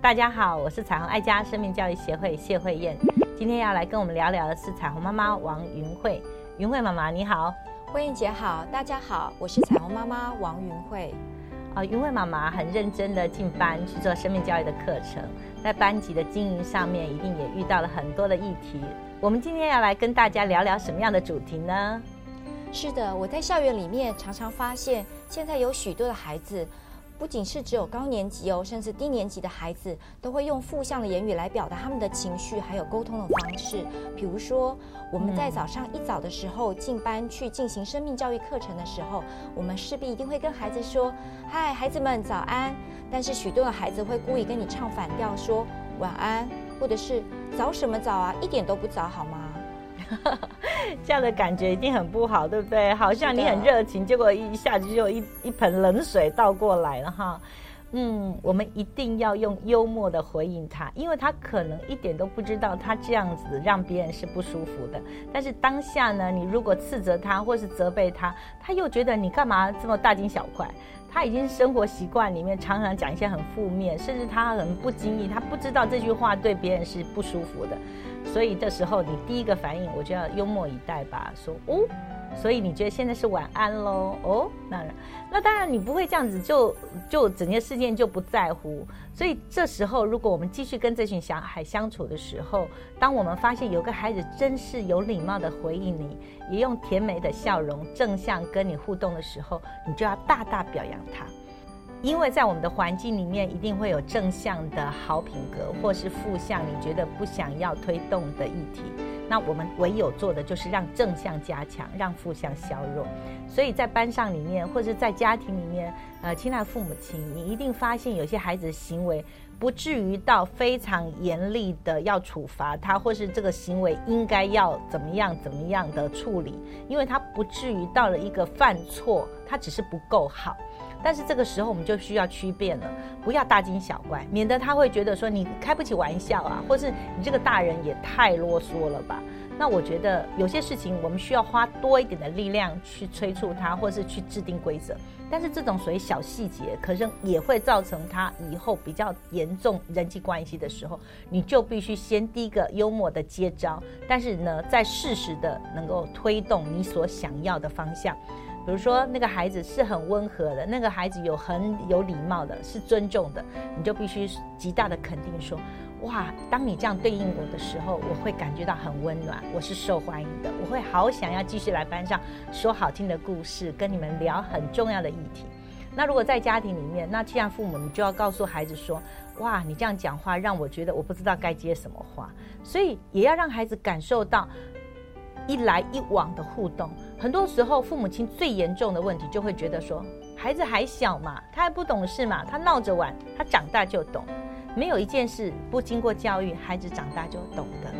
大家好，我是彩虹爱家生命教育协会谢慧燕，今天要来跟我们聊聊的是彩虹妈妈王云慧。云慧妈妈你好，慧燕姐好，大家好，我是彩虹妈妈王云慧。啊，云慧妈妈很认真的进班去做生命教育的课程，在班级的经营上面一定也遇到了很多的议题。我们今天要来跟大家聊聊什么样的主题呢？是的，我在校园里面常常发现，现在有许多的孩子。不仅是只有高年级哦，甚至低年级的孩子都会用负向的言语来表达他们的情绪，还有沟通的方式。比如说，我们在早上一早的时候进班去进行生命教育课程的时候，我们势必一定会跟孩子说：“嗨，孩子们早安。”但是许多的孩子会故意跟你唱反调，说“晚安”或者是“早什么早啊，一点都不早，好吗？”这样的感觉一定很不好，对不对？好像你很热情，结果一下子就一一盆冷水倒过来了哈。嗯，我们一定要用幽默的回应他，因为他可能一点都不知道他这样子让别人是不舒服的。但是当下呢，你如果斥责他或是责备他，他又觉得你干嘛这么大惊小怪？他已经生活习惯里面常常讲一些很负面，甚至他很不经意，他不知道这句话对别人是不舒服的。所以这时候你第一个反应，我就要幽默以待吧，说哦，所以你觉得现在是晚安喽？哦，那那当然你不会这样子就就整件事件就不在乎。所以这时候如果我们继续跟这群小孩相处的时候，当我们发现有个孩子真是有礼貌的回应你，也用甜美的笑容正向跟你互动的时候，你就要大大表扬他。因为在我们的环境里面，一定会有正向的好品格，或是负向你觉得不想要推动的议题。那我们唯有做的就是让正向加强，让负向削弱。所以在班上里面，或者在家庭里面，呃，亲爱的父母亲，你一定发现有些孩子的行为不至于到非常严厉的要处罚他，或是这个行为应该要怎么样怎么样的处理，因为他不至于到了一个犯错，他只是不够好。但是这个时候我们就需要区别了，不要大惊小怪，免得他会觉得说你开不起玩笑啊，或是你这个大人也太啰嗦了吧。那我觉得有些事情我们需要花多一点的力量去催促他，或是去制定规则。但是这种属于小细节，可是也会造成他以后比较严重人际关系的时候，你就必须先第一个幽默的接招，但是呢，在适时的能够推动你所想要的方向。比如说，那个孩子是很温和的，那个孩子有很有礼貌的，是尊重的，你就必须极大的肯定说，哇，当你这样对应我的时候，我会感觉到很温暖，我是受欢迎的，我会好想要继续来班上说好听的故事，跟你们聊很重要的议题。那如果在家庭里面，那既然父母，你就要告诉孩子说，哇，你这样讲话让我觉得我不知道该接什么话，所以也要让孩子感受到。一来一往的互动，很多时候父母亲最严重的问题就会觉得说，孩子还小嘛，他还不懂事嘛，他闹着玩，他长大就懂。没有一件事不经过教育，孩子长大就懂的。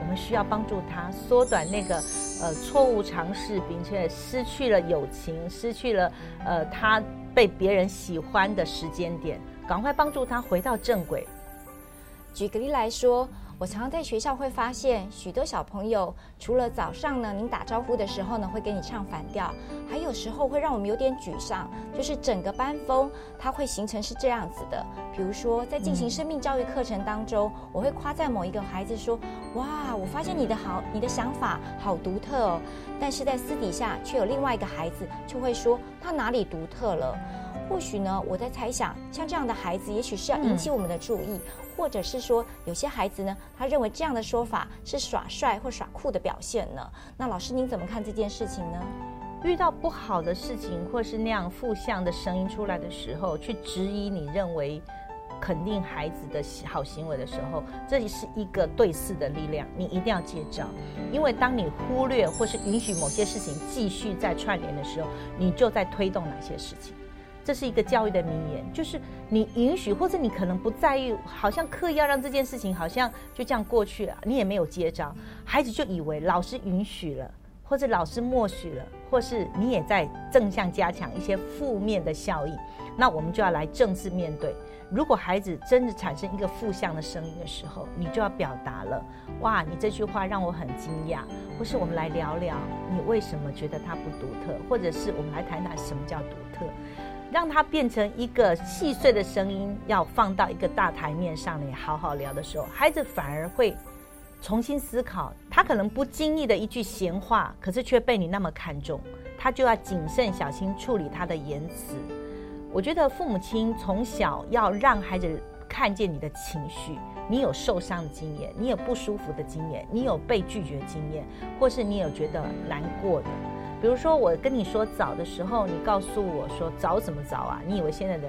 我们需要帮助他缩短那个呃错误尝试，并且失去了友情，失去了呃他被别人喜欢的时间点，赶快帮助他回到正轨。举个例来说。我常常在学校会发现，许多小朋友除了早上呢，您打招呼的时候呢，会给你唱反调，还有时候会让我们有点沮丧，就是整个班风它会形成是这样子的。比如说，在进行生命教育课程当中，我会夸赞某一个孩子说：“哇，我发现你的好，你的想法好独特哦。”但是在私底下却有另外一个孩子就会说：“他哪里独特了？”或许呢，我在猜想，像这样的孩子，也许是要引起我们的注意。或者是说，有些孩子呢，他认为这样的说法是耍帅或耍酷的表现呢？那老师您怎么看这件事情呢？遇到不好的事情，或是那样负向的声音出来的时候，去质疑你认为肯定孩子的好行为的时候，这里是一个对视的力量，你一定要接招。因为当你忽略或是允许某些事情继续在串联的时候，你就在推动哪些事情。这是一个教育的名言，就是你允许或者你可能不在意，好像刻意要让这件事情好像就这样过去了，你也没有接招，孩子就以为老师允许了。或者老师默许了，或是你也在正向加强一些负面的效应，那我们就要来正式面对。如果孩子真的产生一个负向的声音的时候，你就要表达了。哇，你这句话让我很惊讶。或是我们来聊聊，你为什么觉得它不独特？或者是我们来谈谈什么叫独特，让它变成一个细碎的声音，要放到一个大台面上来好好聊的时候，孩子反而会重新思考。他可能不经意的一句闲话，可是却被你那么看重，他就要谨慎小心处理他的言辞。我觉得父母亲从小要让孩子看见你的情绪，你有受伤的经验，你有不舒服的经验，你有被拒绝经验，或是你有觉得难过的。比如说，我跟你说早的时候，你告诉我说早怎么早啊？你以为现在的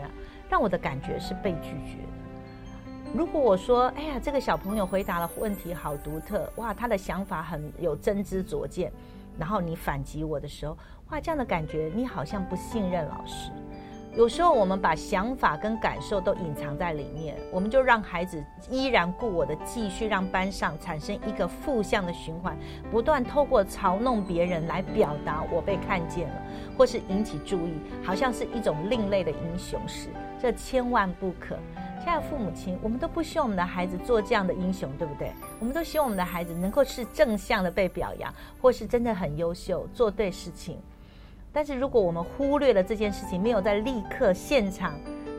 让我的感觉是被拒绝的。如果我说，哎呀，这个小朋友回答的问题好独特，哇，他的想法很有真知灼见，然后你反击我的时候，哇，这样的感觉你好像不信任老师。有时候我们把想法跟感受都隐藏在里面，我们就让孩子依然故我的继续让班上产生一个负向的循环，不断透过嘲弄别人来表达我被看见了，或是引起注意，好像是一种另类的英雄式，这千万不可。现在父母亲，我们都不希望我们的孩子做这样的英雄，对不对？我们都希望我们的孩子能够是正向的被表扬，或是真的很优秀，做对事情。但是如果我们忽略了这件事情，没有在立刻现场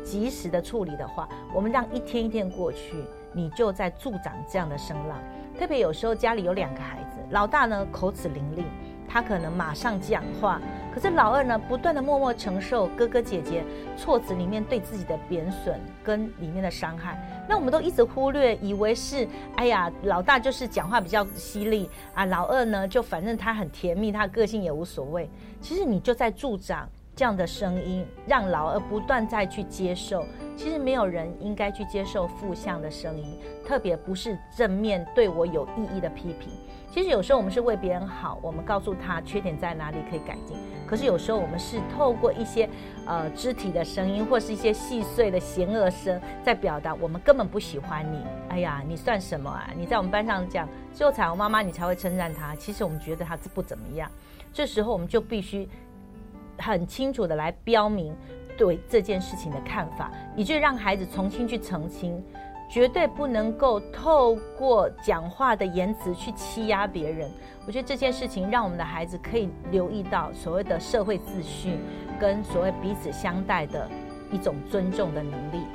及时的处理的话，我们让一天一天过去，你就在助长这样的声浪。特别有时候家里有两个孩子，老大呢口齿伶俐。他可能马上讲话，可是老二呢，不断的默默承受哥哥姐姐措辞里面对自己的贬损跟里面的伤害。那我们都一直忽略，以为是哎呀，老大就是讲话比较犀利啊，老二呢就反正他很甜蜜，他个性也无所谓。其实你就在助长这样的声音，让老二不断再去接受。其实没有人应该去接受负向的声音，特别不是正面对我有意义的批评。其实有时候我们是为别人好，我们告诉他缺点在哪里可以改进。可是有时候我们是透过一些呃肢体的声音，或是一些细碎的嫌恶声，在表达我们根本不喜欢你。哎呀，你算什么啊？你在我们班上讲只有彩虹妈妈，你才会称赞他。其实我们觉得他不怎么样。这时候我们就必须很清楚的来标明对这件事情的看法，以致让孩子重新去澄清。绝对不能够透过讲话的言辞去欺压别人。我觉得这件事情让我们的孩子可以留意到所谓的社会秩序，跟所谓彼此相待的一种尊重的能力。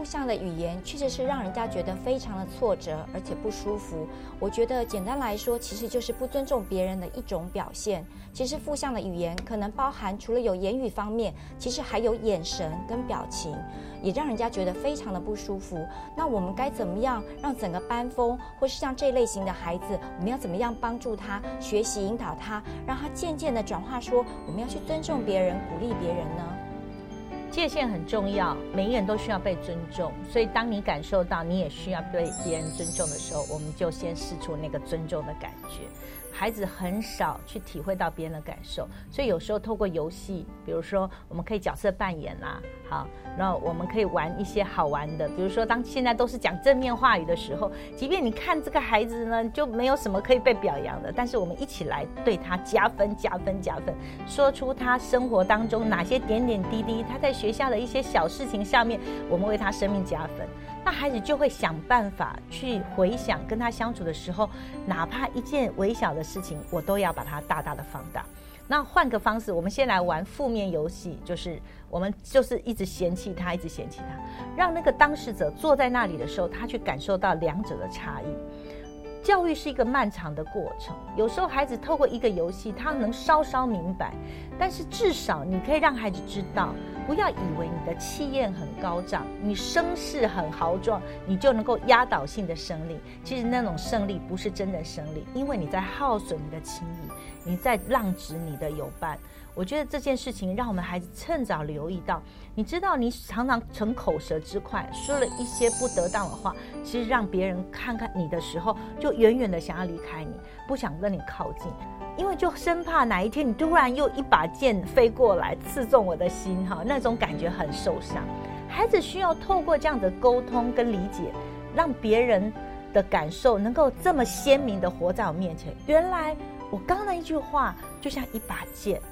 负向的语言确实是让人家觉得非常的挫折，而且不舒服。我觉得简单来说，其实就是不尊重别人的一种表现。其实负向的语言可能包含除了有言语方面，其实还有眼神跟表情，也让人家觉得非常的不舒服。那我们该怎么样让整个班风，或是像这类型的孩子，我们要怎么样帮助他学习、引导他，让他渐渐的转化，说我们要去尊重别人、鼓励别人呢？界限很重要，每一个人都需要被尊重。所以，当你感受到你也需要被别人尊重的时候，我们就先试出那个尊重的感觉。孩子很少去体会到别人的感受，所以有时候透过游戏，比如说我们可以角色扮演啦，好，那我们可以玩一些好玩的，比如说当现在都是讲正面话语的时候，即便你看这个孩子呢就没有什么可以被表扬的，但是我们一起来对他加分、加分、加分，说出他生活当中哪些点点滴滴，他在学校的一些小事情上面，我们为他生命加分。那孩子就会想办法去回想跟他相处的时候，哪怕一件微小的事情，我都要把它大大的放大。那换个方式，我们先来玩负面游戏，就是我们就是一直嫌弃他，一直嫌弃他，让那个当事者坐在那里的时候，他去感受到两者的差异。教育是一个漫长的过程，有时候孩子透过一个游戏，他能稍稍明白，但是至少你可以让孩子知道，不要以为你的气焰很高涨，你声势很豪壮，你就能够压倒性的胜利。其实那种胜利不是真的胜利，因为你在耗损你的情谊，你在浪掷你的友伴。我觉得这件事情让我们孩子趁早留意到。你知道，你常常逞口舌之快，说了一些不得当的话，其实让别人看看你的时候，就远远的想要离开你，不想跟你靠近，因为就生怕哪一天你突然又一把剑飞过来，刺中我的心，哈，那种感觉很受伤。孩子需要透过这样的沟通跟理解，让别人的感受能够这么鲜明的活在我面前。原来。我刚刚那一句话就像一把剑，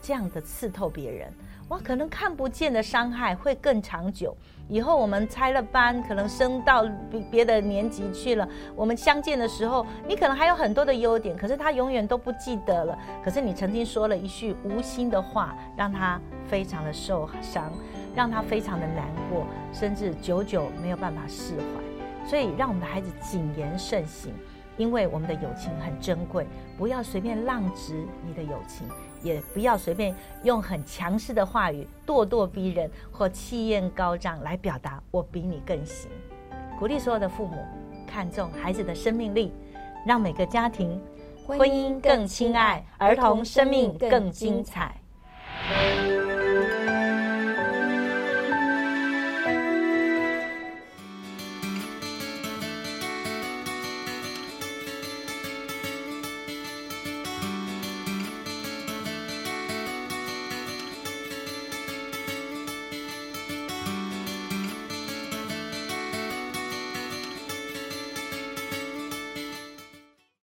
这样的刺透别人。哇，可能看不见的伤害会更长久。以后我们拆了班，可能升到别别的年级去了，我们相见的时候，你可能还有很多的优点，可是他永远都不记得了。可是你曾经说了一句无心的话，让他非常的受伤，让他非常的难过，甚至久久没有办法释怀。所以，让我们的孩子谨言慎行。因为我们的友情很珍贵，不要随便浪掷你的友情，也不要随便用很强势的话语咄咄逼人或气焰高涨来表达我比你更行。鼓励所有的父母看重孩子的生命力，让每个家庭婚姻更亲爱，儿童生命更精彩。